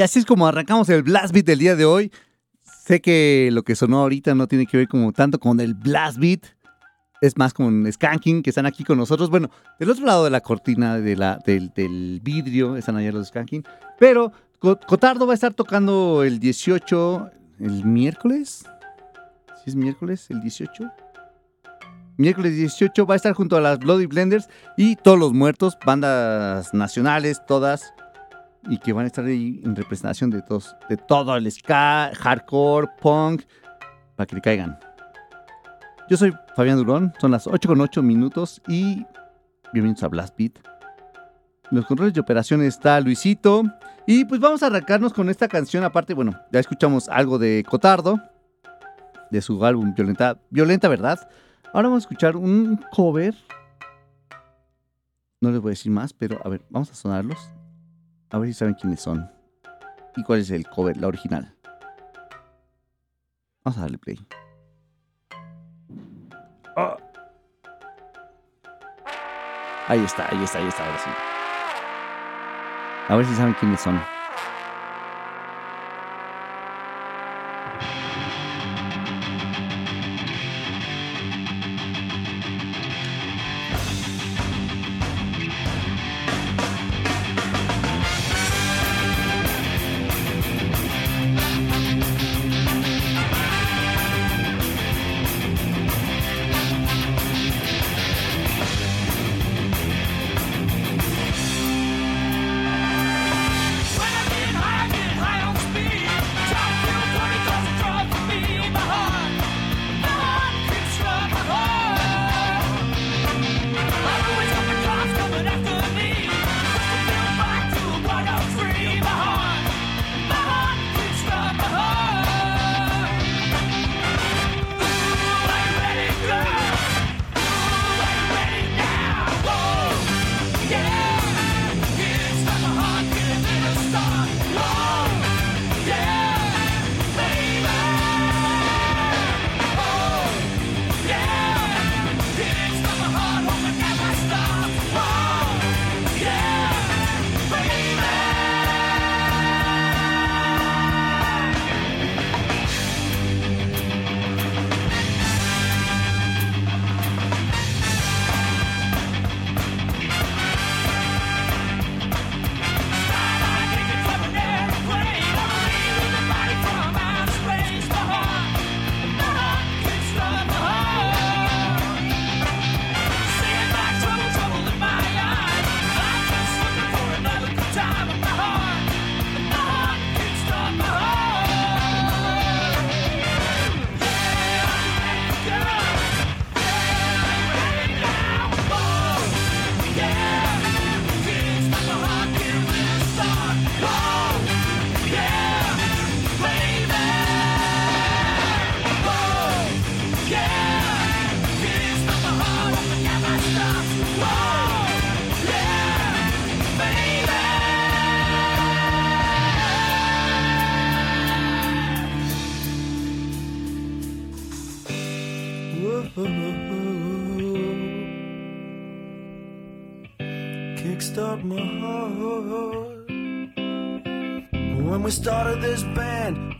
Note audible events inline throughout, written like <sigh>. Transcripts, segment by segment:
Y así es como arrancamos el Blast Beat del día de hoy. Sé que lo que sonó ahorita no tiene que ver como tanto con el Blast Beat. Es más con Skanking, que están aquí con nosotros. Bueno, del otro lado de la cortina del, vidrio están allá los Skanking. Pero Cotardo va a estar tocando el 18, el miércoles. ¿Sí es miércoles? ¿El 18? Miércoles 18 va a estar junto a las Bloody Blenders y todos los muertos, bandas nacionales, todas y que van a estar ahí en representación de todos, de todo el ska, hardcore, punk, para que le caigan. Yo soy Fabián Durón, son las 8 con 8 minutos y bienvenidos a Blast Beat. Los controles de operación está Luisito y pues vamos a arrancarnos con esta canción. Aparte, bueno, ya escuchamos algo de Cotardo, de su álbum Violenta, Violenta Verdad. Ahora vamos a escuchar un cover. No les voy a decir más, pero a ver, vamos a sonarlos. A ver si saben quiénes son. ¿Y cuál es el cover, la original? Vamos a darle play. Ah. Ahí está, ahí está, ahí está, ahora sí. A ver si saben quiénes son.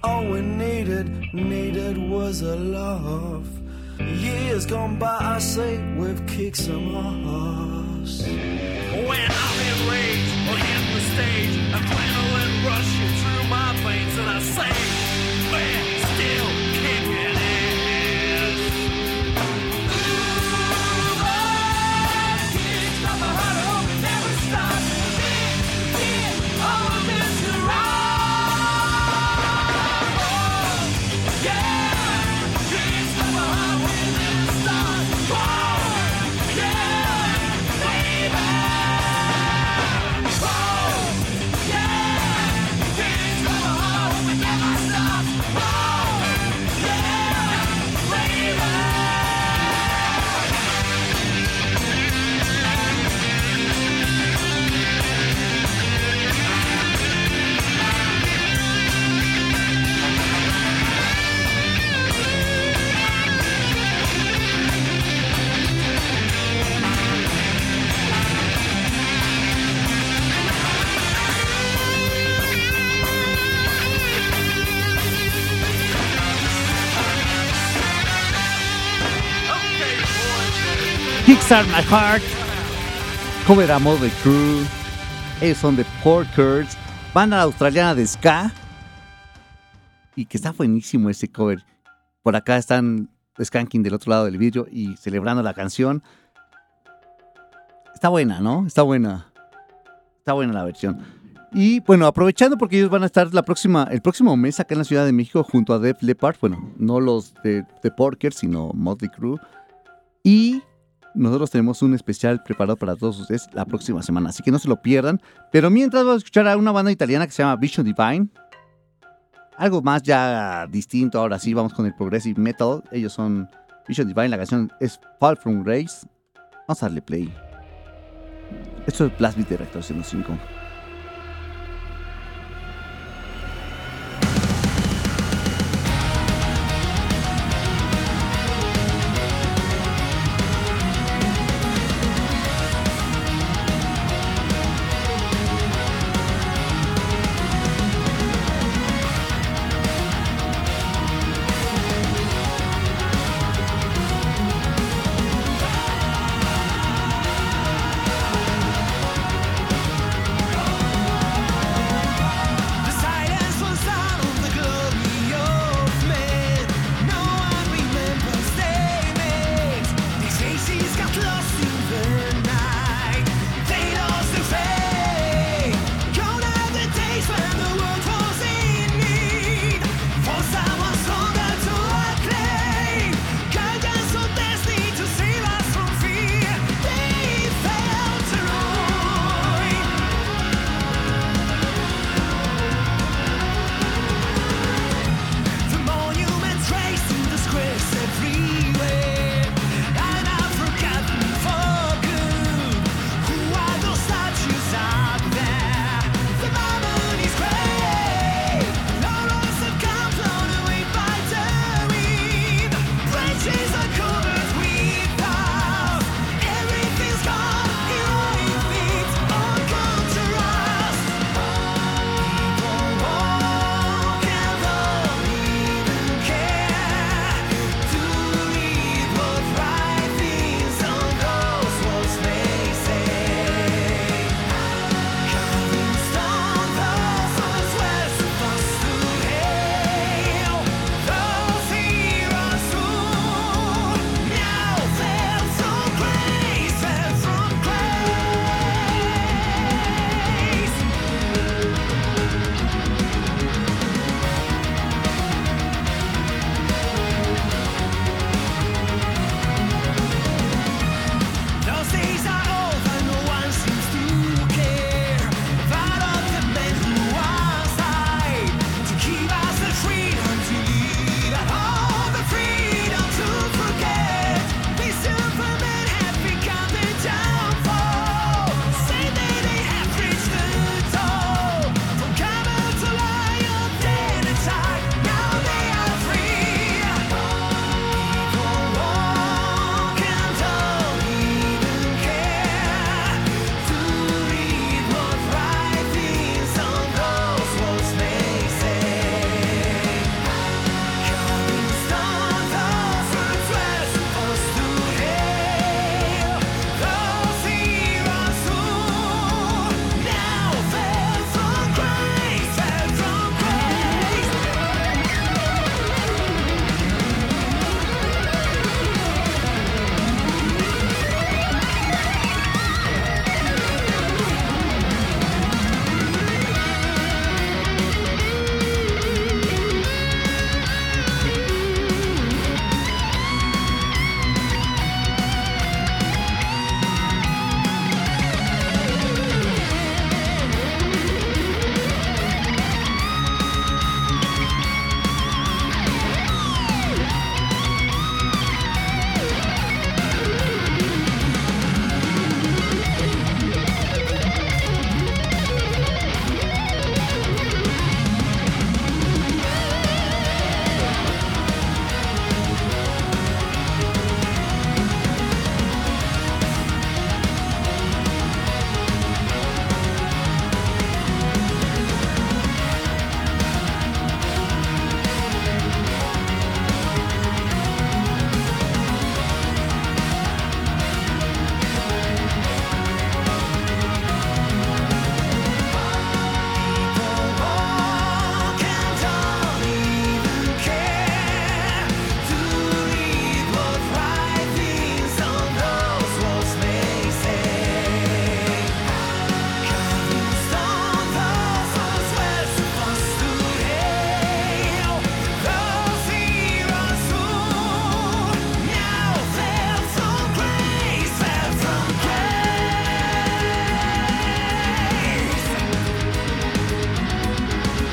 All we needed, needed was a laugh. Years gone by, I say we've kicked some ass. When I'm in rage or hit the stage, adrenaline rushing through my veins, and I say, man, My Heart. Cover a Mother Crew. Ellos son de Porkers. Banda australiana de ska. Y que está buenísimo ese cover. Por acá están Skanking del otro lado del vidrio y celebrando la canción. Está buena, ¿no? Está buena. Está buena la versión. Y bueno, aprovechando porque ellos van a estar la próxima, el próximo mes acá en la Ciudad de México junto a Def Leppard. Bueno, no los de, de Porkers, sino Motley Crue. Y nosotros tenemos un especial preparado para todos ustedes la próxima semana, así que no se lo pierdan. Pero mientras vamos a escuchar a una banda italiana que se llama Vision Divine. Algo más ya distinto, ahora sí, vamos con el Progressive Metal. Ellos son Vision Divine, la canción es Fall From Grace. Vamos a darle play. Esto es Blast Beat de Reactor 105.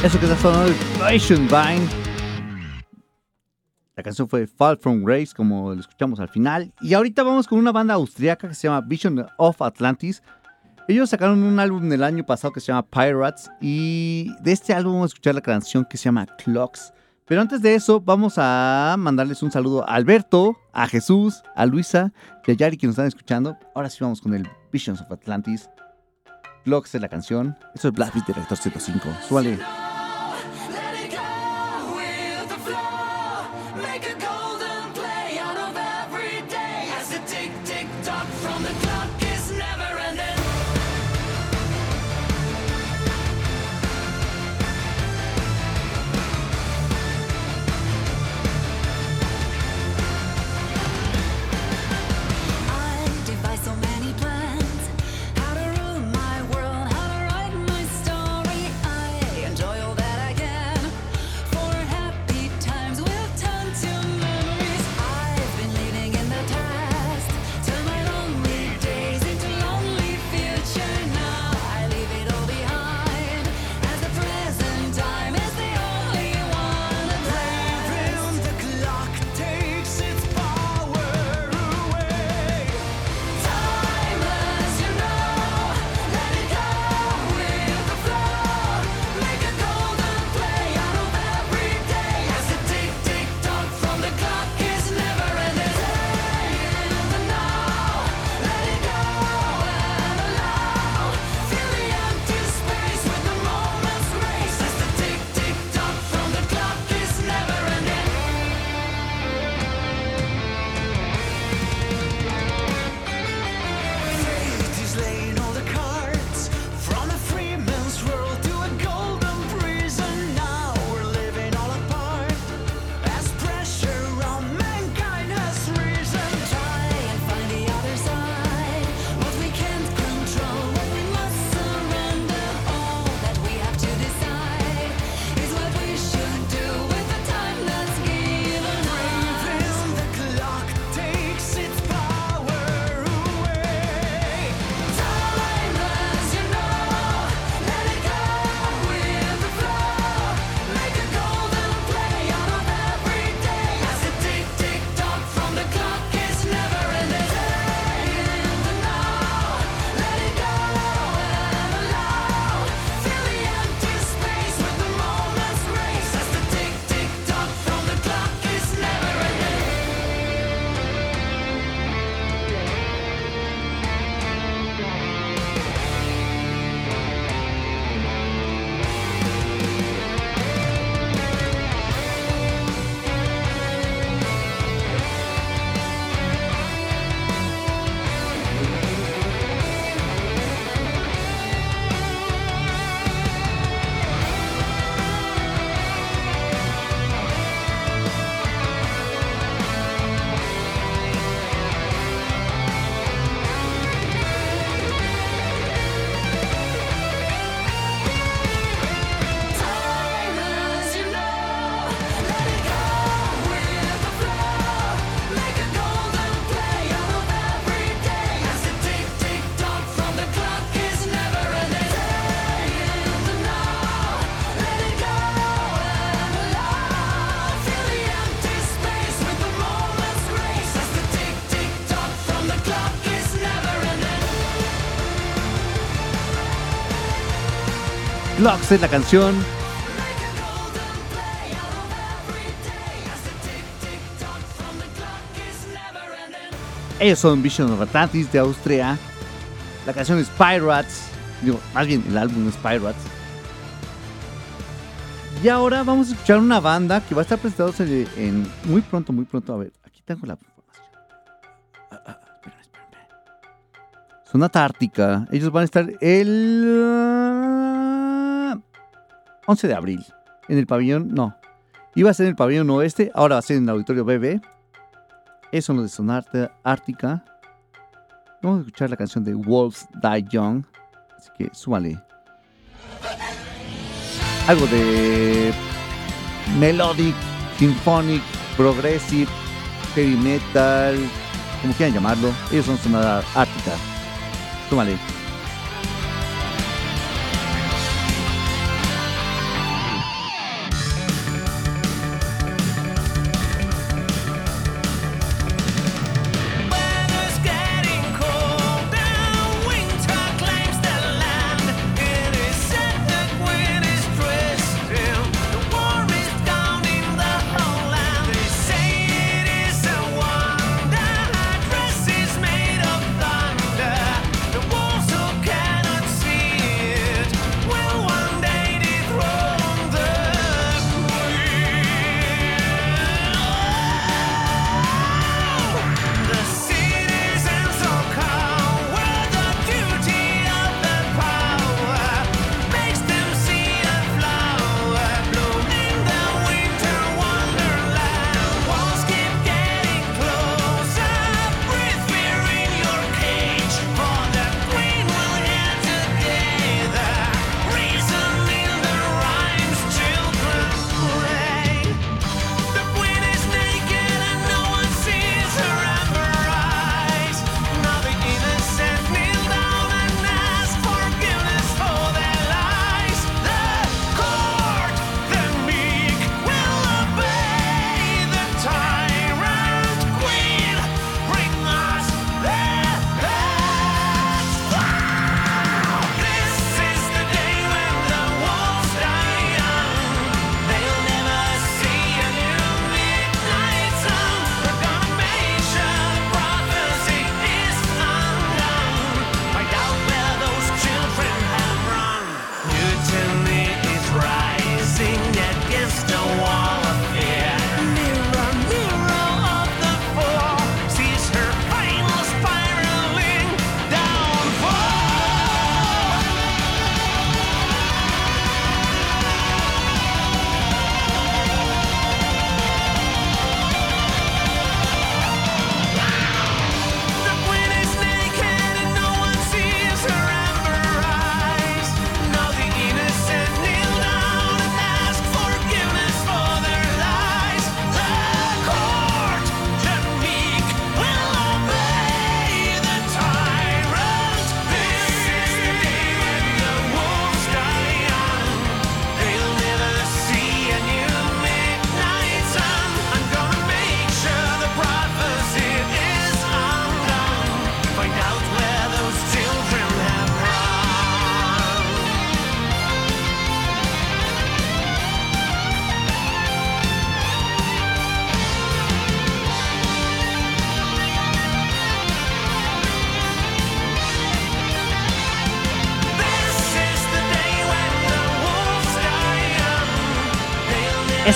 Eso que está sonando Patient Vine. La canción fue Fall from Grace, como lo escuchamos al final. Y ahorita vamos con una banda austriaca que se llama Vision of Atlantis. Ellos sacaron un álbum el año pasado que se llama Pirates. Y de este álbum vamos a escuchar la canción que se llama Clocks. Pero antes de eso, vamos a mandarles un saludo a Alberto, a Jesús, a Luisa y a Yari que nos están escuchando. Ahora sí vamos con el Visions of Atlantis. Clocks es la canción. Eso es Black Beat Director 105. Súbale. Clock is never ending. Ellos son Vision of Atlantis de Austria. La canción es Pirates. Digo, más bien, el álbum es Pirates. Y ahora vamos a escuchar una banda que va a estar presentándose en muy pronto, muy pronto. A ver, aquí tengo la información. Ah, ah, Ártica. Ellos van a estar el ah, 11 de abril en el pabellón. No, iba a ser en el pabellón oeste, ahora va a ser en el auditorio BB. Esos son los de Sonata Ártica. Vamos a escuchar la canción de Wolves Die Young. Así que súmale. Algo de melodic, symphonic, progressive, heavy metal, como quieran llamarlo. Ellos son Sonata Ártica. Súmale.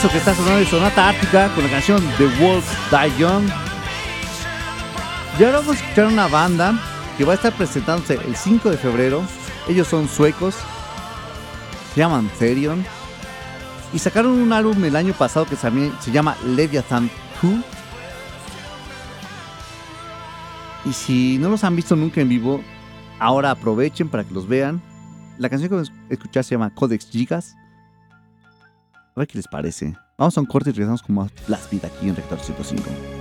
Eso que está sonando es Sonata Ártica con la canción The Wolves Die Young. Y ahora vamos a escuchar una banda que va a estar presentándose el 5 de febrero. Ellos son suecos. Se llaman Therion. Y sacaron un álbum el año pasado que también se llama Leviathan 2. Y si no los han visto nunca en vivo, ahora aprovechen para que los vean. La canción que vamos a escuchar se llama Codex Gigas. A ver qué les parece. Vamos a un corte y regresamos con más Blast aquí en Rector 105.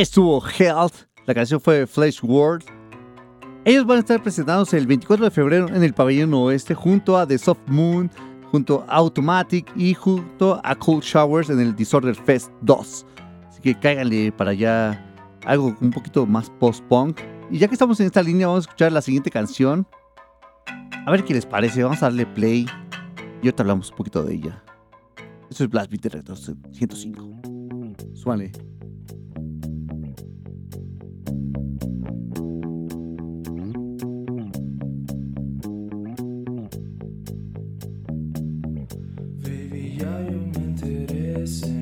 Estuvo Health. La canción fue Flash World. Ellos van a estar presentándose el 24 de febrero en el pabellón oeste junto a The Soft Moon, junto a Automatic y junto a Cold Showers en el Disorder Fest 2. Así que cáiganle para allá algo un poquito más post-punk. Y ya que estamos en esta línea, vamos a escuchar la siguiente canción. A ver qué les parece. Vamos a darle play y ahorita hablamos un poquito de ella. Esto es Blast Beat de Retro 105. Suane. Baby, ya yo me enteré,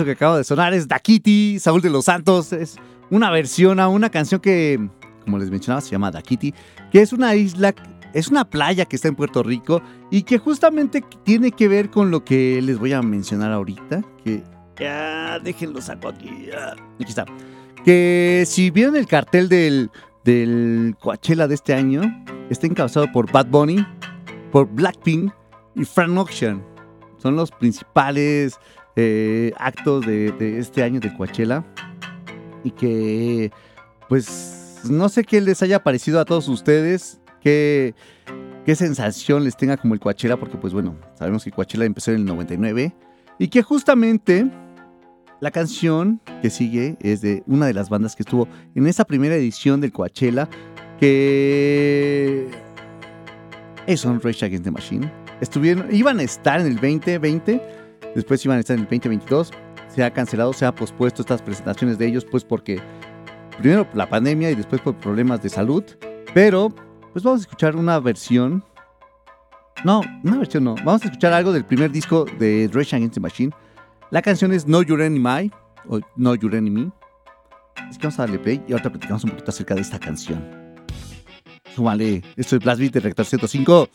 Eso que acaba de sonar es Dakiti, Saúl de los Santos. Es una versión a una canción que, como les mencionaba, se llama Dakiti, que es una isla, es una playa que está en Puerto Rico y que justamente tiene que ver con lo que les voy a mencionar ahorita. Que ya, déjenlo saco aquí. Aquí está. Que si vieron el cartel del, del Coachella de este año, está encabezado por Bad Bunny, por Blackpink y Frank Ocean. Son los principales eh, actos de, este año de Coachella. Y que, pues, no sé qué les haya parecido a todos ustedes. Qué, qué sensación les tenga como el Coachella. Porque, pues, bueno, sabemos que Coachella empezó en el 99. Y que justamente la canción que sigue es de una de las bandas que estuvo en esa primera edición del Coachella. Que es Rage Against the Machine. Estuvieron, iban a estar en el 2020, después iban a estar en el 2022. Se ha cancelado, se ha pospuesto estas presentaciones de ellos, pues porque primero la pandemia y después por problemas de salud. Pero, pues vamos a escuchar una versión. No, una versión no. Vamos a escuchar algo del primer disco de Rage Against the Machine. La canción es No Your Enemy o No Your Enemy. Así que vamos a darle play y ahorita platicamos un poquito acerca de esta canción. Súmale, esto es Blast Beat de Rector 105.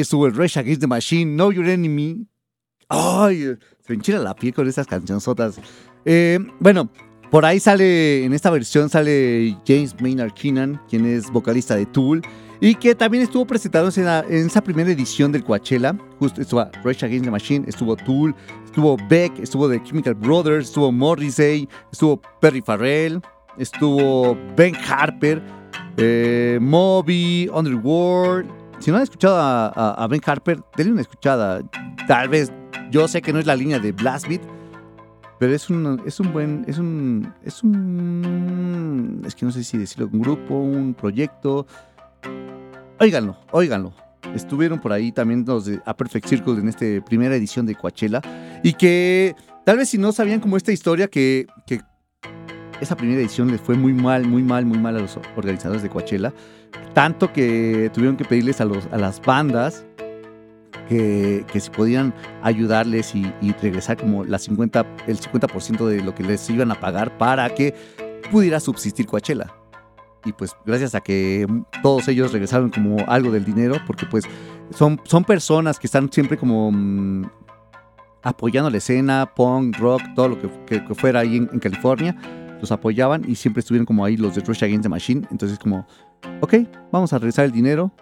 Estuvo el Rage Against the Machine, Know Your Enemy. Ay, se enchila la piel con esas cancionzotas. Eh, bueno, por ahí sale, en esta versión sale James Maynard Keenan, quien es vocalista de Tool y que también estuvo presentándose en, esa primera edición del Coachella. Justo estuvo Rage Against the Machine, estuvo Tool, estuvo Beck, estuvo The Chemical Brothers, estuvo Morrissey, estuvo Perry Farrell, estuvo Ben Harper, eh, Moby, Underworld, si no han escuchado a, Ben Harper, denle una escuchada. Tal vez, yo sé que no es la línea de Blast Beat, pero es un, es un buen, es un, es un, es que no sé si decirlo, un grupo, un proyecto. Óiganlo, óiganlo. Estuvieron por ahí también los de A Perfect Circle en esta primera edición de Coachella y que tal vez si no sabían como esta historia que, que esa primera edición les fue muy mal, muy mal, muy mal a los organizadores de Coachella tanto que tuvieron que pedirles a, las bandas que, si podían ayudarles y, regresar como la 50, el 50% de lo que les iban a pagar para que pudiera subsistir Coachella. Y pues gracias a que todos ellos regresaron como algo del dinero, porque pues son, son personas que están siempre como mm, apoyando la escena, punk, rock, todo lo que fuera ahí en, en California, los apoyaban y siempre estuvieron como ahí los de Rush Against the Machine. Entonces como, ok, vamos a regresar el dinero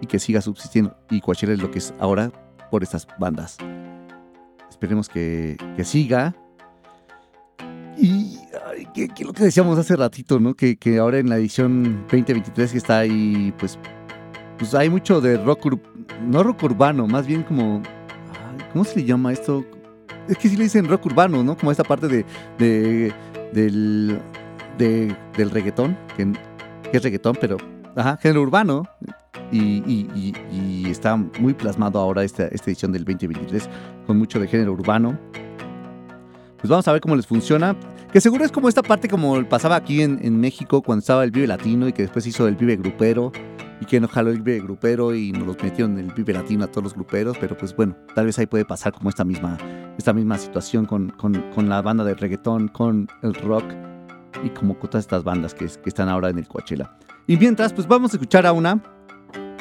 y que siga subsistiendo. Y Coachella es lo que es ahora por estas bandas. Esperemos que, que siga. Y ay, que, lo que decíamos hace ratito, ¿no? Que, que ahora en la edición 2023 que está ahí, pues, pues hay mucho de rock, no rock urbano, más bien como, ¿cómo se le llama esto? Es que sí le dicen rock urbano, ¿no? Como esta parte de, de- del, de- del reggaetón, que, que es reggaetón, pero, ajá, género urbano. Y, y- y- y está muy plasmado ahora esta, esta edición del 2023 con mucho de género urbano. Pues vamos a ver cómo les funciona. Que seguro es como esta parte como pasaba aquí en, en México cuando estaba el Vive Latino y que después hizo el Vive Grupero y que no jaló el Vive Grupero y nos los metieron en el Vive Latino a todos los gruperos, pero pues bueno, tal vez ahí puede pasar como esta misma, esta misma situación con, con- con la banda de reggaetón, con el rock y como todas estas bandas que, que están ahora en el Coachella. Y mientras, pues vamos a escuchar a una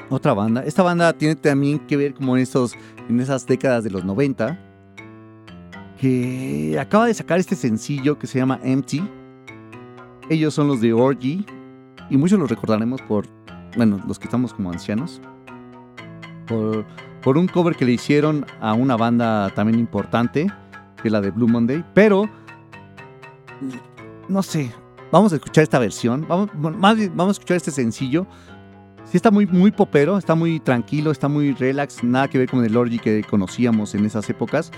otra banda. Esta banda tiene también que ver como en, esos, en esas décadas de los 90 que acaba de sacar este sencillo que se llama Empty. Ellos son los de Orgy y muchos los recordaremos por, bueno, los que estamos como ancianos, por, por un cover que le hicieron a una banda también importante, que es la de Blue Monday, pero no sé, vamos a escuchar esta versión, vamos, más vamos a escuchar este sencillo. Sí está muy, muy popero, está muy tranquilo, está muy relax, nada que ver con el Orgy que conocíamos en esas épocas.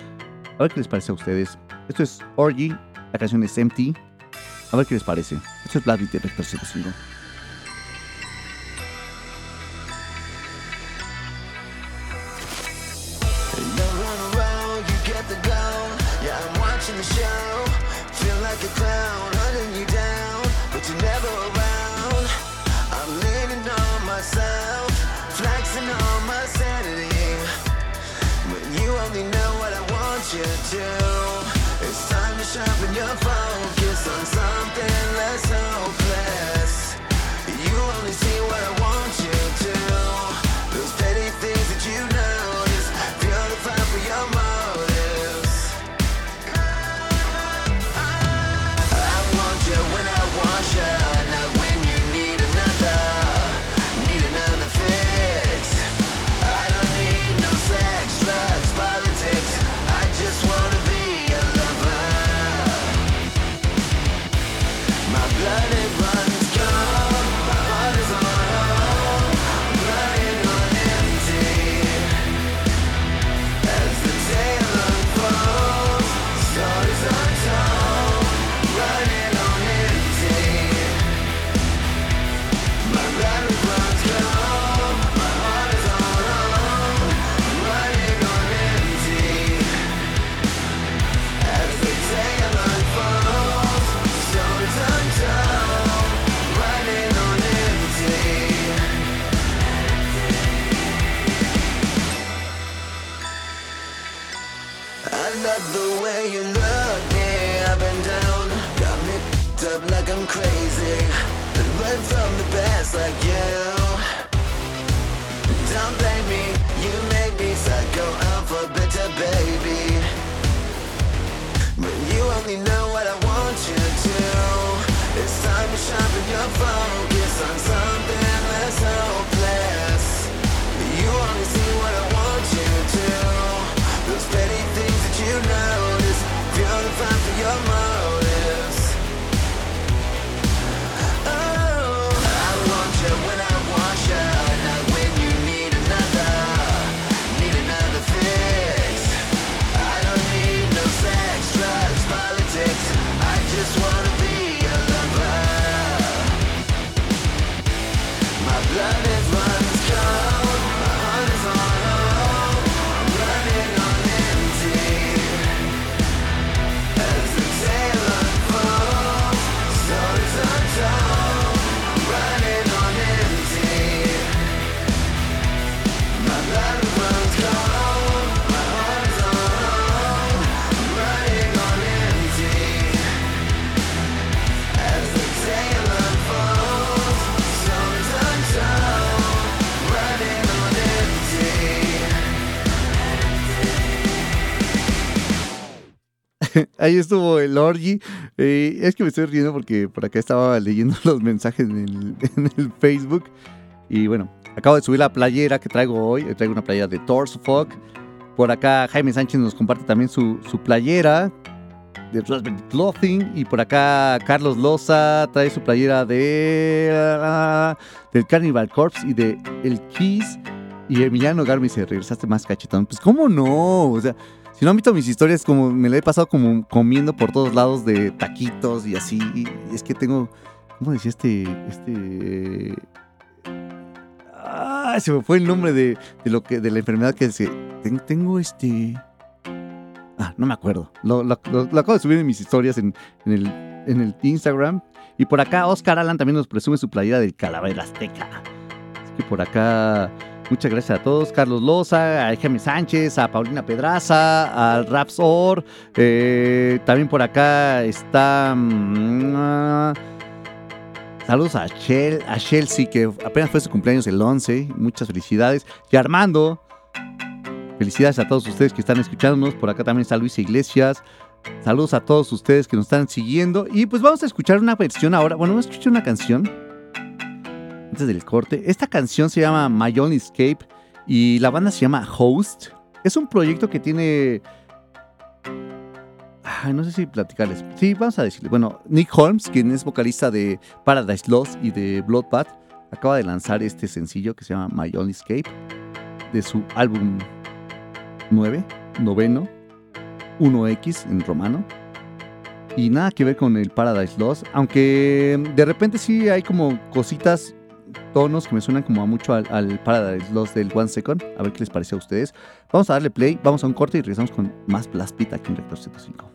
A ver qué les parece a ustedes. Esto es Orgy, la canción es Empty. A ver qué les parece. Esto es Black Rector 05. Yeah. You. Don't blame me, you make me psycho alphabet, baby. But you only know what I want you to. It's time to sharpen your focus on something <laughs> Ahí estuvo el Orgy. Eh, es que me estoy riendo porque por acá estaba leyendo <laughs> los mensajes en el, Facebook. Y bueno, acabo de subir la playera que traigo hoy. Eh, Traigo una playera de Torso Fuck. Por acá Jaime Sánchez nos comparte también su, su playera de Raspberry Clothing. Y por acá Carlos Loza trae su playera de ah, del Carnival Corpse y de El Kiss. Y Emiliano Garmi se regresaste más cachetón. Pues cómo no, o sea, si no han visto mis historias, como me la he pasado como comiendo por todos lados de taquitos y así. Es que tengo, ¿cómo decía este, este? Ah, se me fue el nombre de, lo que, de la enfermedad que tengo este. Ah, no me acuerdo. Lo, acabo de subir en mis historias en, en el, en el Instagram. Y por acá Oscar Alan también nos presume su playera del Calavera Azteca. Así que por acá, muchas gracias a todos. Carlos Loza, a Jaime Sánchez, a Paulina Pedraza, al Rapsor. eh, también por acá está. mm, ah, Saludos a, Shel, a Chelsea, que apenas fue su cumpleaños el 11. Muchas felicidades. Y Armando, felicidades a todos ustedes que están escuchándonos. Por acá también está Luis Iglesias. Saludos a todos ustedes que nos están siguiendo. Y pues vamos a escuchar una versión ahora. Bueno, vamos a escuchar una canción antes del corte. Esta canción se llama My Only Escape y la banda se llama Host. Es un proyecto que tiene. No sé si platicarles. Sí, vamos a decirle. Bueno, Nick Holmes, quien es vocalista de Paradise Lost y de Bloodbath, acaba de lanzar este sencillo que se llama My Only Escape de su álbum 9, noveno, 1X en romano. Y nada que ver con el Paradise Lost, aunque de repente sí hay como cositas, tonos que me suenan como a mucho al, al Paradise Lost del One Second. A ver qué les parece a ustedes. Vamos a darle play, vamos a un corte y regresamos con más Beat aquí en Rector 105.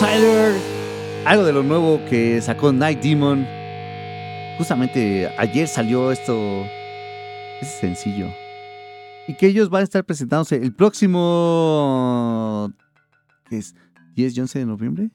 Outsider. Algo de lo nuevo que sacó Night Demon. Justamente ayer salió esto. Ese sencillo. Y que ellos van a estar presentándose el próximo. ¿Qué es? ¿10 y 11 de noviembre?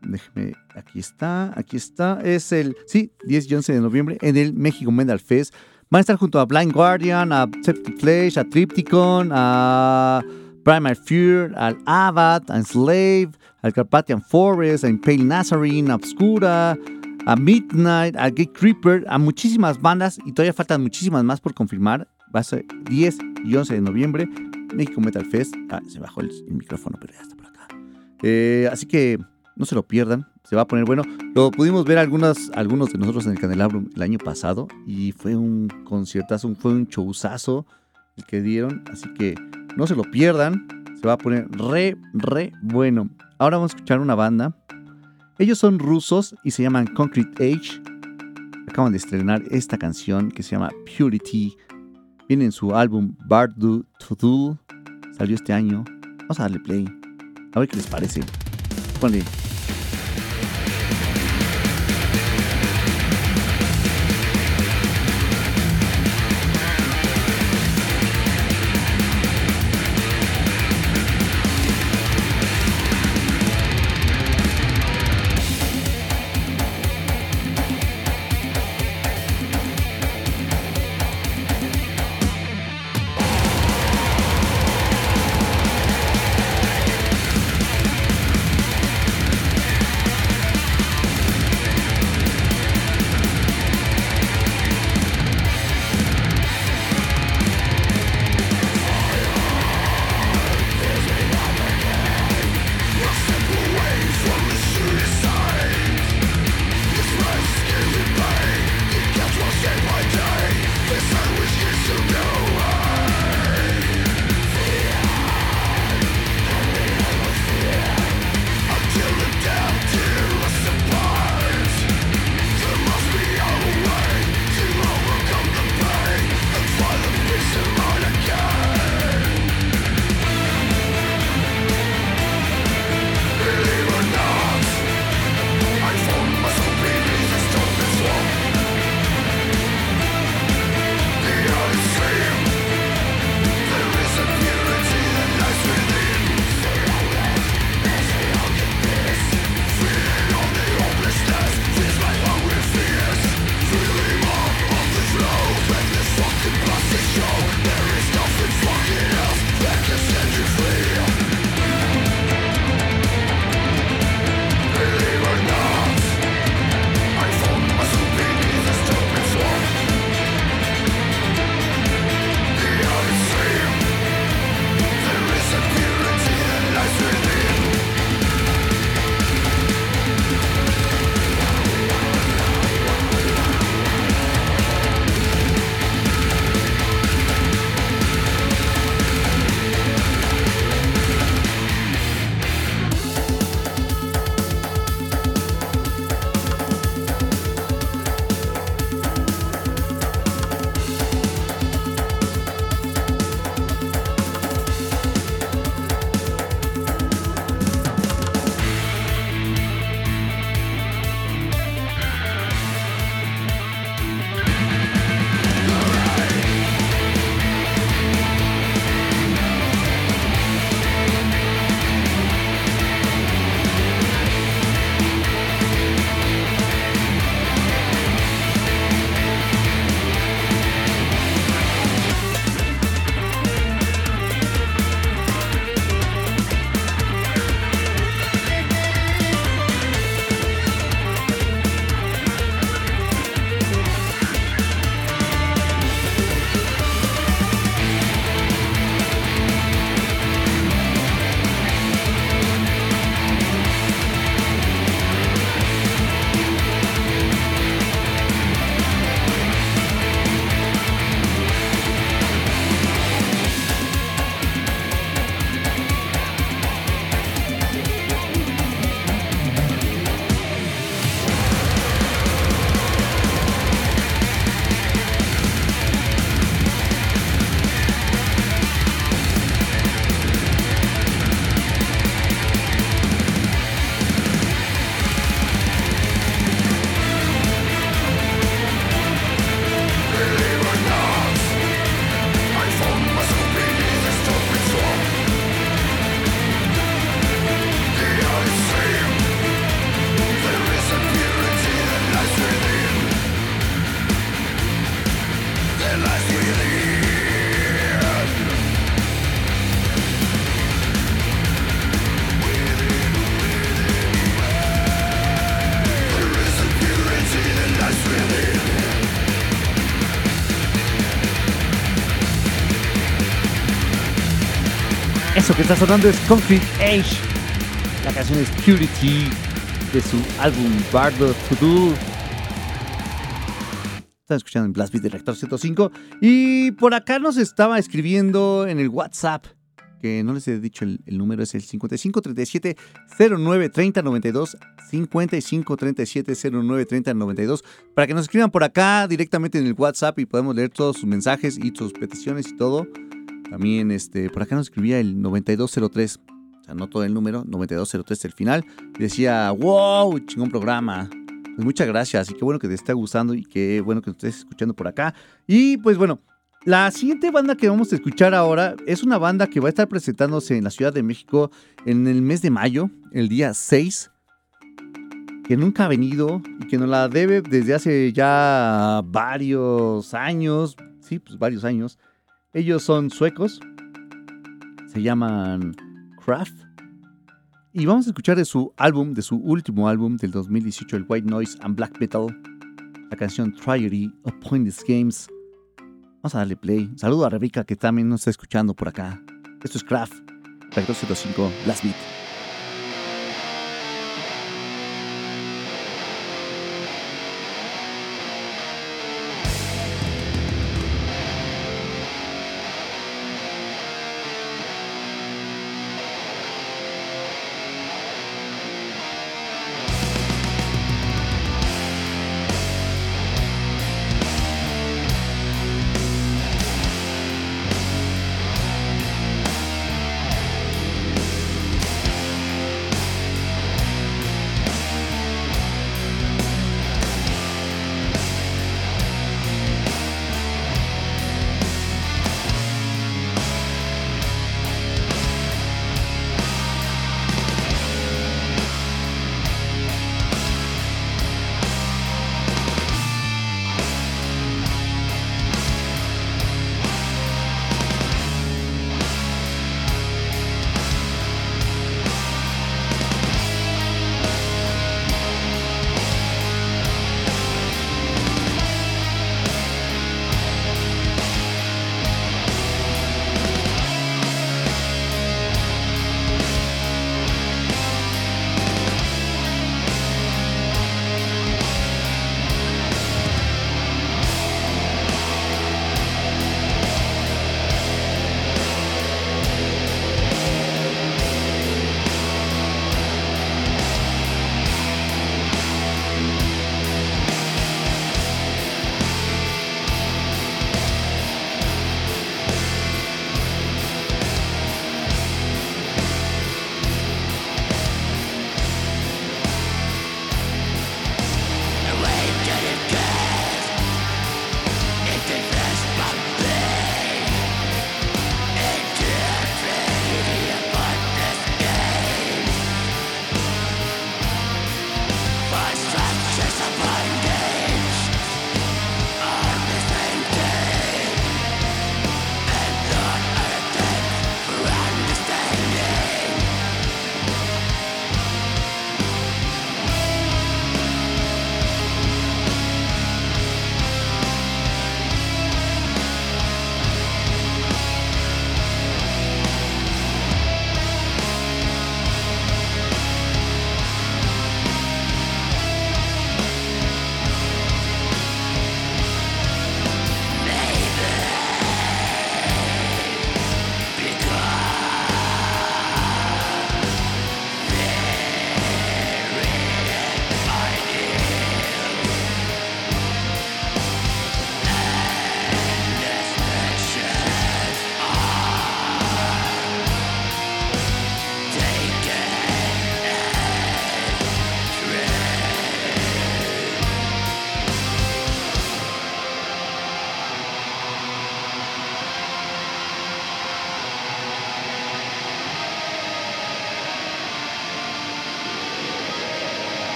Déjeme. Aquí está, aquí está. Es el. Sí, 10 y 11 de noviembre en el México Metal Fest. Van a estar junto a Blind Guardian, a Septic Flesh, a Tripticon, a Primal Fear, al Abad, a Slave, al Carpathian Forest, a Impale Nazarene, a Obscura, a Midnight, a Gate Creeper, a muchísimas bandas y todavía faltan muchísimas más por confirmar. Va a ser 10 y 11 de noviembre, México Metal Fest. Ah, se bajó el, micrófono, pero ya está por acá. Eh, así que no se lo pierdan, se va a poner bueno. Lo pudimos ver algunas, algunos de nosotros en el Candelabro el año pasado y fue un conciertazo, fue un showzazo el que dieron, así que no se lo pierdan, se va a poner re, re bueno. Ahora vamos a escuchar una banda. Ellos son rusos y se llaman Concrete Age. acaban de estrenar esta canción que se llama Purity. Viene en su álbum Bardo To Do. Salió este año. Vamos a darle play. A ver qué les parece. Ponle. Eso que está sonando es Concrete Age. La canción es Purity de su álbum Bardo To Do. Están escuchando en Blast Beat del Rector 105. Y por acá nos estaba escribiendo en el WhatsApp porque no les he dicho el, número, es el 5537 0930 92 5537 0930 92 para que nos escriban por acá directamente en el WhatsApp y podemos leer todos sus mensajes y sus peticiones y todo. También este, por acá nos escribía el 9203, o sea, no todo el número, 9203 el final. Decía, wow, chingón programa. Pues muchas gracias y qué bueno que te esté gustando y qué bueno que estés escuchando por acá. Y pues bueno, la siguiente banda que vamos a escuchar ahora es una banda que va a estar presentándose en la Ciudad de México en el mes de mayo, el día 6, que nunca ha venido y que nos la debe desde hace ya varios años, sí, pues varios años. Ellos son suecos, se llaman Craft. Y vamos a escuchar de su álbum, de su último álbum del 2018, el White Noise and Black Metal, la canción Tragedy of Pointless Games. Vamos a darle play. Saludo a Rebeca que también nos está escuchando por acá. Esto es Reactor 105, Last Beat.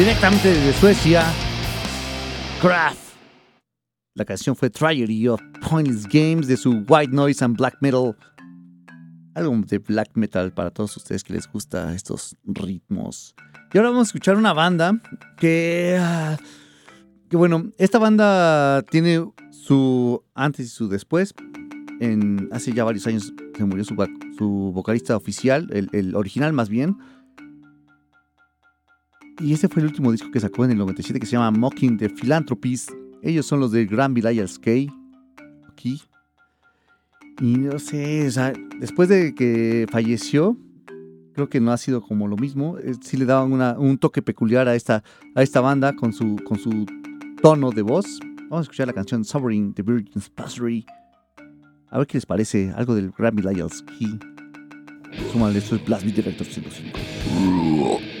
Directamente desde Suecia, Kraft. La canción fue Tragedy of Pointless Games de su White Noise and Black Metal. Algo de black metal para todos ustedes que les gusta estos ritmos. Y ahora vamos a escuchar una banda que. ah, que bueno, esta banda tiene su antes y su después. En, hace ya varios años se murió su, vocalista oficial, el original más bien. Y ese fue el último disco que sacó en el 97 que se llama Mocking the Philanthropies. Ellos son los del Grand Village Skate. Aquí. Y no sé, o sea, después de que falleció, creo que no ha sido como lo mismo. Eh, Sí le daban un toque peculiar a esta, a esta banda con su, con su tono de voz. Vamos a escuchar la canción Sovereign the Virgin's Passory. A ver qué les parece, algo del Grand Village Ski. Súmale, esto es Blast Director 105.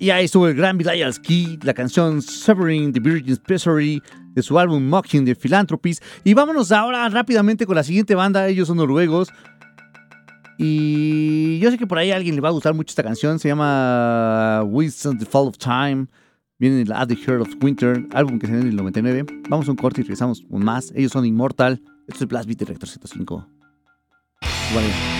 Y ahí estuvo el gran Belial Ski, la canción Severing the Virgin Pessary de su álbum Mocking the Philanthropies. Y vámonos ahora rápidamente con la siguiente banda, ellos son noruegos. Y yo sé que por ahí a alguien le va a gustar mucho esta canción, se llama Wisdom the Fall of Time. Viene de At the Heart of Winter, álbum que salió en el 99. Vamos a un corte y regresamos con más. Ellos son Immortal. Esto es Blast Beat de Rector 105. Vale.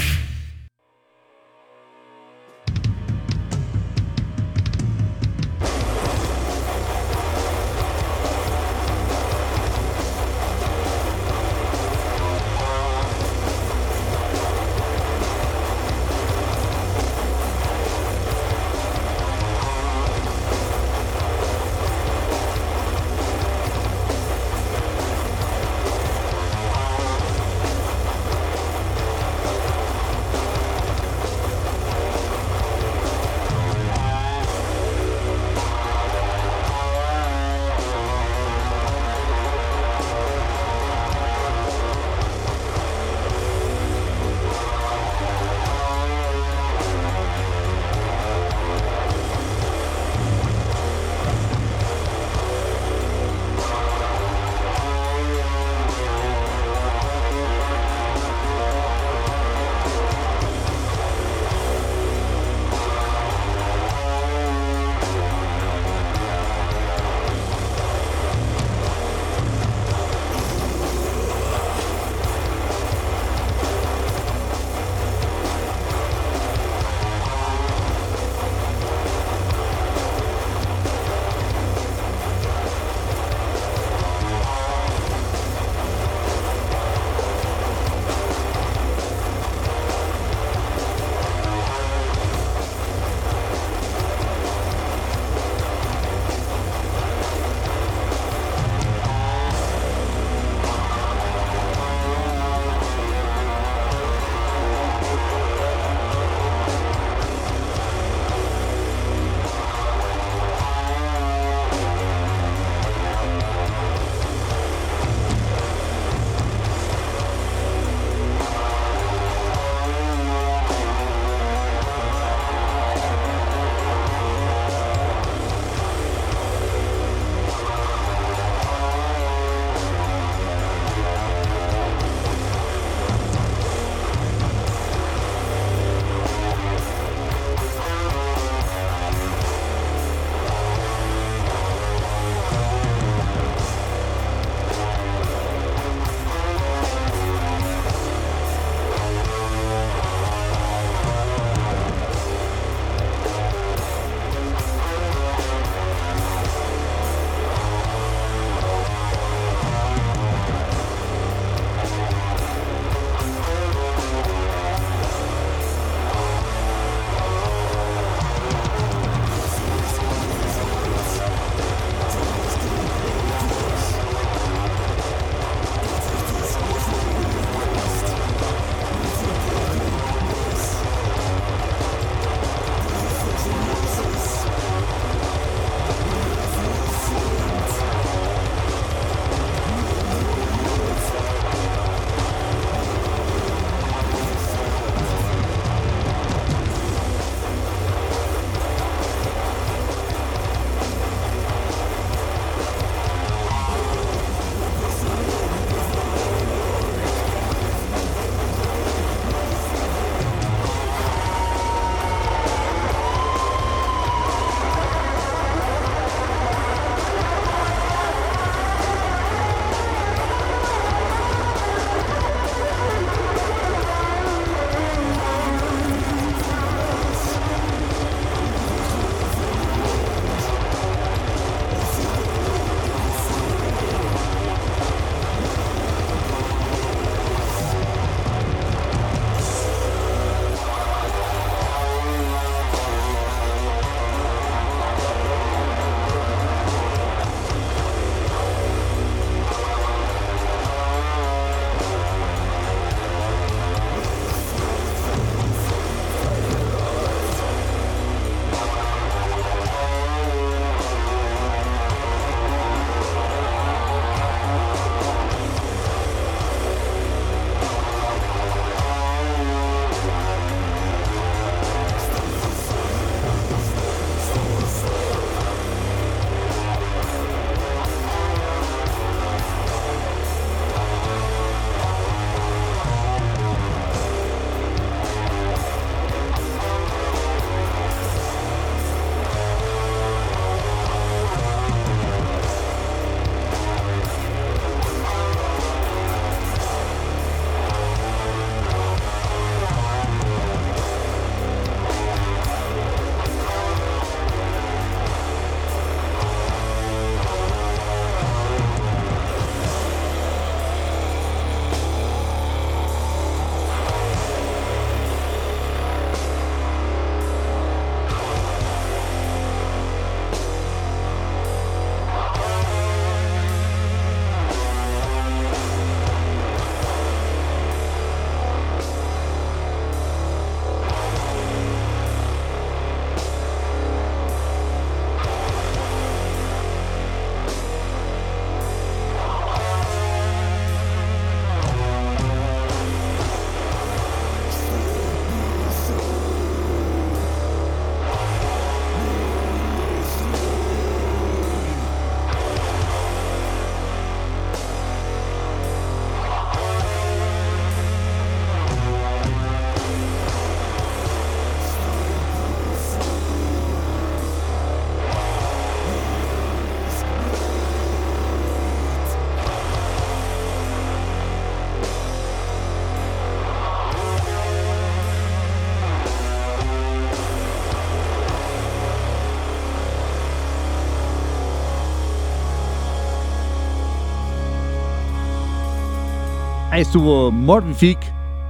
Ahí estuvo Morbific,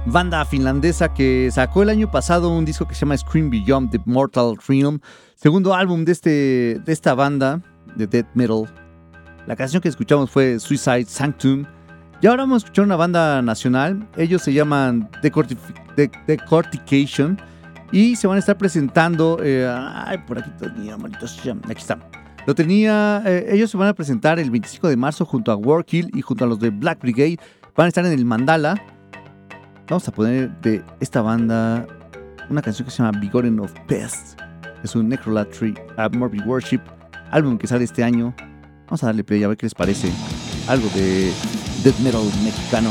banda finlandesa que sacó el año pasado un disco que se llama Scream Beyond the Mortal Realm, segundo álbum de, este, de esta banda de death metal. La canción que escuchamos fue Suicide Sanctum. Y ahora vamos a escuchar una banda nacional. Ellos se llaman Decortication y se van a estar presentando. eh, ay, por aquí tenía, Aquí está. Lo tenía. eh, ellos se van a presentar el 25 de marzo junto a Warkill y junto a los de Black Brigade. Van a estar en el Mandala. Vamos a poner de esta banda una canción que se llama Begotten of Pest. Es un Necrolatry Morbid Worship, álbum que sale este año. Vamos a darle play a ver qué les parece. Algo de death metal mexicano.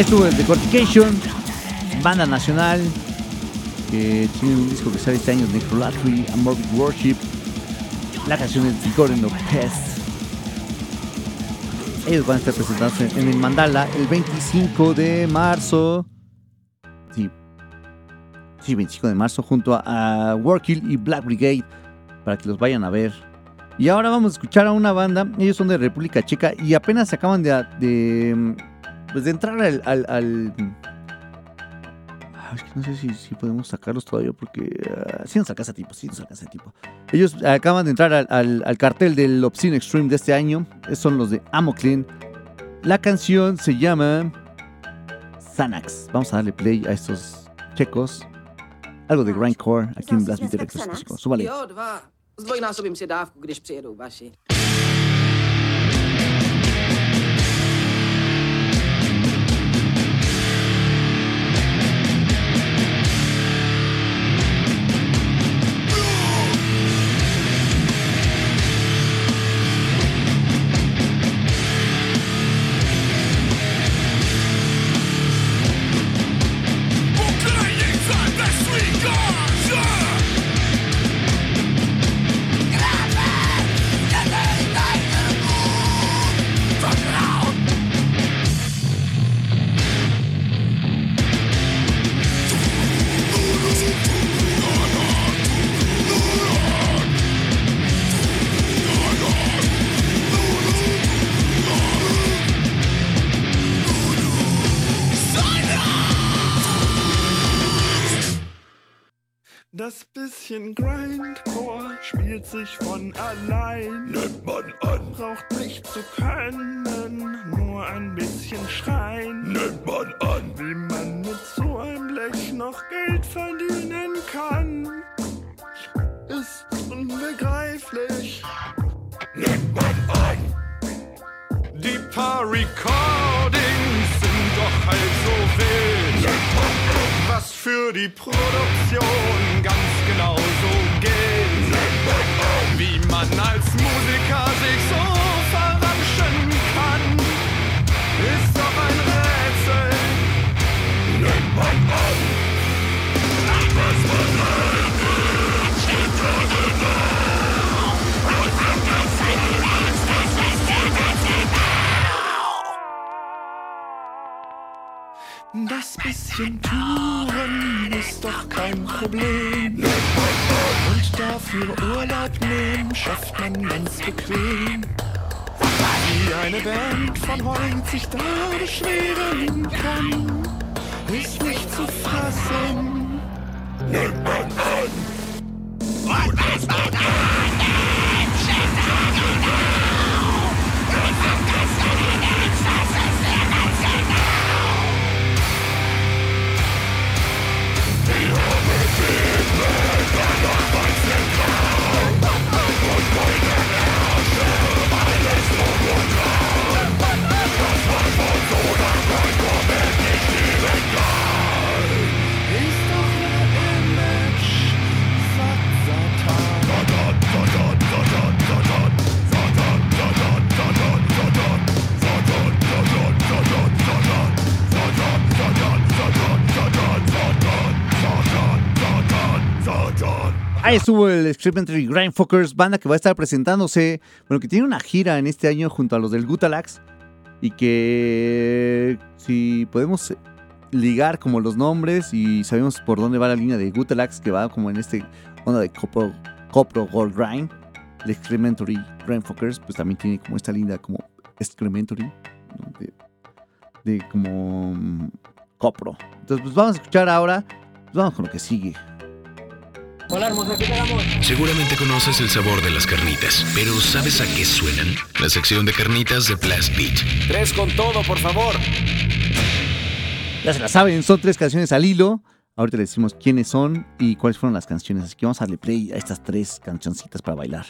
Vale. Estuvo el Decortication, banda nacional, que tiene un disco que sale este año, Necrolatry and Morbid Worship. La canción es Begotten of Pest. Ellos van a estar presentándose en el Mandala el 25 de marzo. Sí. Sí, 25 de marzo, junto a, a Warkill y Black Brigade, para que los vayan a ver. Y ahora vamos a escuchar a una banda. Ellos son de República Checa y apenas se acaban de, pues de entrar al. al, al- Ah, es que no sé si, si podemos sacarlos todavía porque. ah, sí nos alcanza tiempo, sí nos alcanza tiempo. Ellos acaban de entrar al, al- al cartel del Obscene Extreme de este año. Esos Son los de Amoclin. La canción se llama Xanax. Vamos a darle play a estos checos. algo de grindcore aquí en Blast? Exclusivo. Súbale. Das bisschen Grindcore spielt sich von allein. Nimmt man an. Braucht nicht zu können, nur ein bisschen schreien. Nimmt man an. Wie man mit so einem Blech noch Geld verdienen kann, ist unbegreiflich. Nimmt man an. Die paar Recordings sind doch halt so wild. Was für die Produktion ganz genau so gilt. Wie man als Musiker sich so Das bisschen Touren ist doch kein Problem. Und dafür Urlaub nehmen schafft man ganz bequem. Wie eine Band von heute sich da beschweren kann, ist nicht zu fassen. Nimmt man an. Und was man Big Man. Ahí estuvo el Experimentary Grindfuckers, banda que va a estar presentándose, bueno, que tiene una gira en este año junto a los del Gutalax y que si podemos ligar como los nombres y sabemos por dónde va la línea de Gutalax que va como en este onda de Copro, Copro Gold Grind, el Excrementary Grindfuckers, pues también tiene como esta linda como Excrementary, ¿no? de, de como mm, Copro. Entonces, pues vamos a escuchar ahora, pues vamos con lo que sigue. Hola, hermosa, ¿qué? Seguramente conoces el sabor de las carnitas, pero ¿sabes a qué suenan? La sección de carnitas de Blast Beat. Tres con todo, por favor. Ya se la saben, son tres canciones al hilo. Ahorita les decimos quiénes son y cuáles fueron las canciones. Así que vamos a darle play a estas tres cancioncitas para bailar.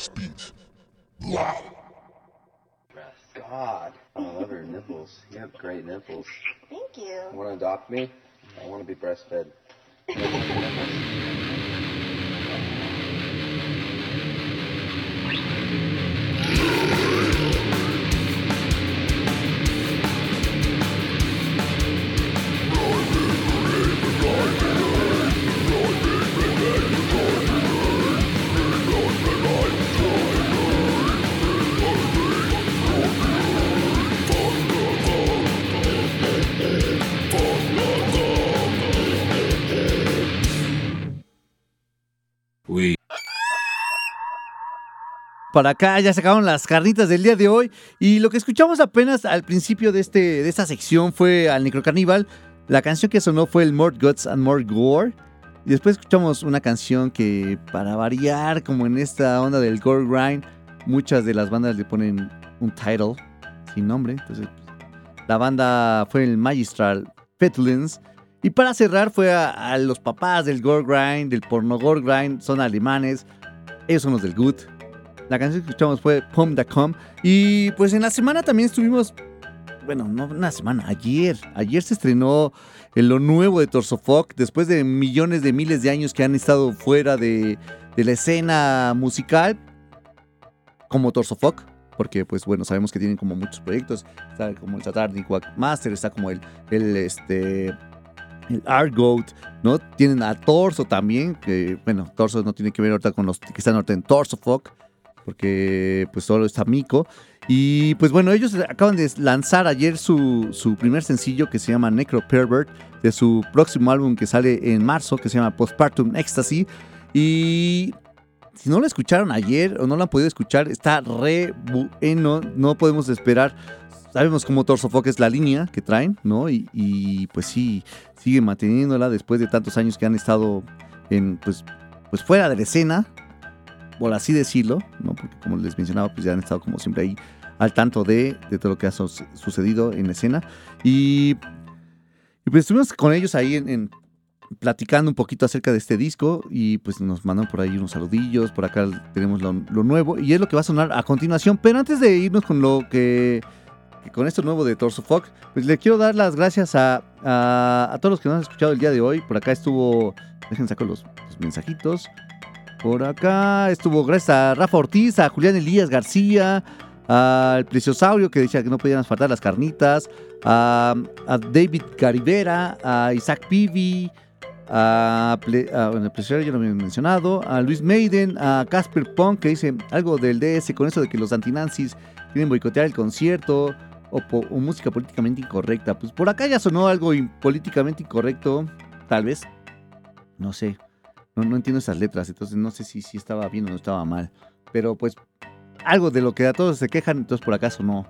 Little blast beat. Wow. God, I love your nipples. You have great nipples. Thank you. Want to adopt me? I want to be breastfed. <laughs> Para acá ya se acabaron las carnitas del día de hoy. Y lo que escuchamos apenas al principio de, este, de esta sección fue al Necrocarnival. La canción que sonó fue el More Guts and More Gore. Y después escuchamos una canción que, para variar, como en esta onda del Gore Grind, muchas de las bandas le ponen un title sin nombre. Entonces, la banda fue el Magistral Petulance. Y para cerrar fue a, a los papás del Gore Grind, del porno Gore Grind, son alemanes. Ellos son los del Good. La canción que escuchamos fue Pom.com. Y pues en la semana también estuvimos. Bueno, no una semana, ayer. Ayer se estrenó en lo nuevo de Torsofoc. Después de millones de miles de años que han estado fuera de, la escena musical. Como Torsofoc. Porque, pues bueno, sabemos que tienen como muchos proyectos. Está como el Quack Master, está como el, el este, el Argoat, ¿no? Tienen a Torso también, bueno, Torso no tiene que ver ahorita con los que están ahorita en Torsofoc, porque pues solo está Miko. Y pues bueno, ellos acaban de lanzar ayer su, su primer sencillo que se llama Necro Pervert, de su próximo álbum que sale en marzo, que se llama Postpartum Ecstasy. Y si no lo escucharon ayer o no lo han podido escuchar, está re bueno, no podemos esperar. Sabemos cómo Torsofoc es la línea que traen, ¿no? Y, y, pues sí, sigue manteniéndola después de tantos años que han estado en, pues, pues fuera de la escena, por así decirlo, ¿no? Porque como les mencionaba, pues ya han estado como siempre ahí al tanto de, de todo lo que ha su- sucedido en escena. Y, y pues estuvimos con ellos ahí en, platicando un poquito acerca de este disco y pues nos mandan por ahí unos saludillos, por acá tenemos lo, nuevo y es lo que va a sonar a continuación. Pero antes de irnos con lo que, con esto nuevo de Torso Fox, pues le quiero dar las gracias a, a, a todos los que nos han escuchado el día de hoy. Por acá estuvo, dejen sacar los mensajitos. Por acá estuvo gracias a Rafa Ortiz, a Julián Elías García, al Preciosaurio que decía que no podían faltar las carnitas, a, David Garibera, a Isaac Pivi, a, a- bueno, ya lo había mencionado, a Luis Maiden, a Casper Punk que dice algo del DS con eso de que los antinazis quieren boicotear el concierto o, música políticamente incorrecta. Pues por acá ya sonó algo políticamente incorrecto, tal vez, no sé. No, entiendo esas letras, entonces no sé si, si estaba bien o no estaba mal. Pero pues algo de lo que a todos se quejan, entonces por acaso no.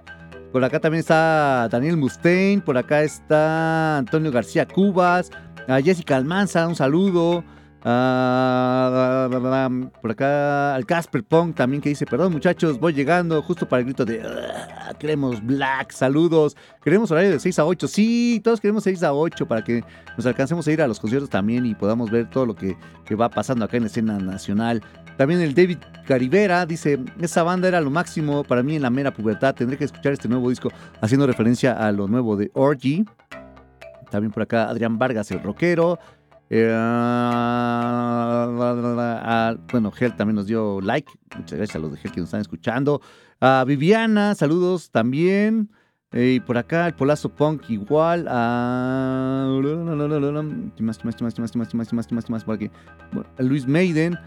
Por acá también está Daniel Mustaine, por acá está Antonio García Cubas, a Jessica Almanza, un saludo. Ah, por acá al Casper Pong también que dice, perdón muchachos, voy llegando justo para el grito de "Ah, queremos Black, saludos, queremos horario de 6 a 8, sí, todos queremos 6 a 8 para que nos alcancemos a ir a los conciertos también y podamos ver todo lo que, que va pasando acá en la escena nacional. También el David Caribera dice, esa banda era lo máximo para mí en la mera pubertad, tendré que escuchar este nuevo disco haciendo referencia a lo nuevo de Orgy. También por acá Adrián Vargas, el rockero. Eh, ah, bueno, Gel también nos dio like. Muchas gracias a los de Gel que nos están escuchando. A Viviana, saludos también. Eh, y por acá, el Polazo Punk igual. A... Luis Maiden.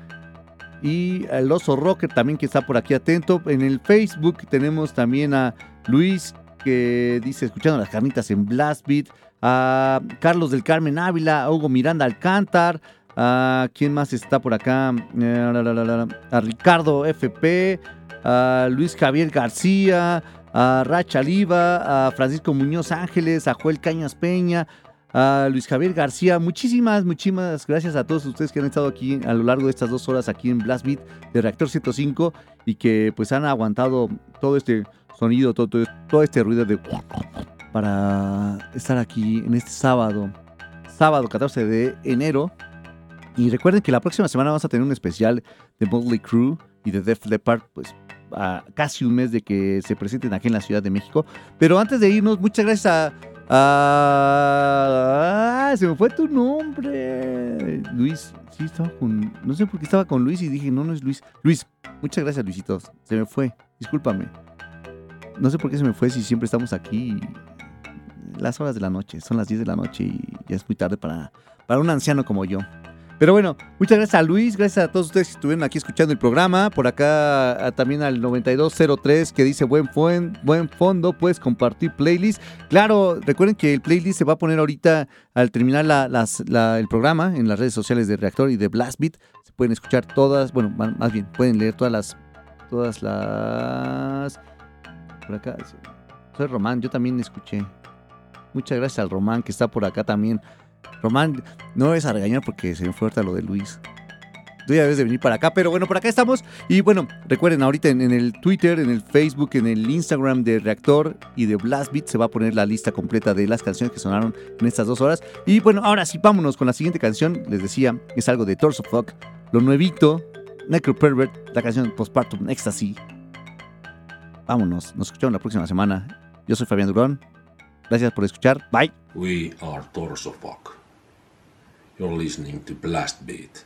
Y el oso Rocker también que está por aquí atento. En el Facebook tenemos también a Luis que dice escuchando las carnitas en Blast Beat. A Carlos del Carmen Ávila, a Hugo Miranda Alcántar. A quién más está por acá? Eh, A Ricardo FP. A Luis Javier García. A Racha Liva. A Francisco Muñoz Ángeles. A Joel Cañas Peña a Luis Javier García. Muchísimas, muchísimas gracias a todos ustedes que han estado aquí a lo largo de estas dos horas aquí en Blast Beat de Reactor 105 y que pues han aguantado todo este sonido, todo, todo este ruido de para estar aquí en este sábado, sábado 14 de enero Y recuerden que la próxima semana vamos a tener un especial de Motley Crue y de Def Leppard, pues casi un mes de que se presenten aquí en la Ciudad de México. Pero antes de irnos, muchas gracias a... ah, se me fue tu nombre. Luis, sí, estaba con... No sé por qué estaba con Luis y dije, no, no es Luis. Luis, muchas gracias, Luisitos. Se me fue. Discúlpame. No sé por qué se me fue si siempre estamos aquí las horas de la noche. Son las 10 de la noche y ya es muy tarde para, para un anciano como yo. Pero bueno, muchas gracias a Luis, gracias a todos ustedes que estuvieron aquí escuchando el programa. Por acá también al 9203 que dice buen, buen fondo, puedes compartir playlist. Claro, recuerden que el playlist se va a poner ahorita al terminar la- el programa en las redes sociales de Reactor y de Blastbeat. Se pueden escuchar todas, bueno, más bien, pueden leer todas las... Todas las... Por acá. Soy Román, yo también escuché. Muchas gracias al Román que está por acá también. Román, no me a regañar porque se me fue lo de Luis. Tú ya debes de venir para acá, pero bueno, por acá estamos. Y bueno, recuerden, ahorita en, el Twitter, en el Facebook, en el Instagram de Reactor y de Blastbeat se va a poner la lista completa de las canciones que sonaron en estas dos horas. Y bueno, ahora sí, vámonos con la siguiente canción. Les decía, es algo de Torso Fuck, lo nuevito, Necro Pervert, la canción Postpartum Ecstasy. Vámonos, nos escuchamos la próxima semana. Yo soy Fabián Durón. Gracias por escuchar. Bye. We are Fuck. You're listening to Blast Beat.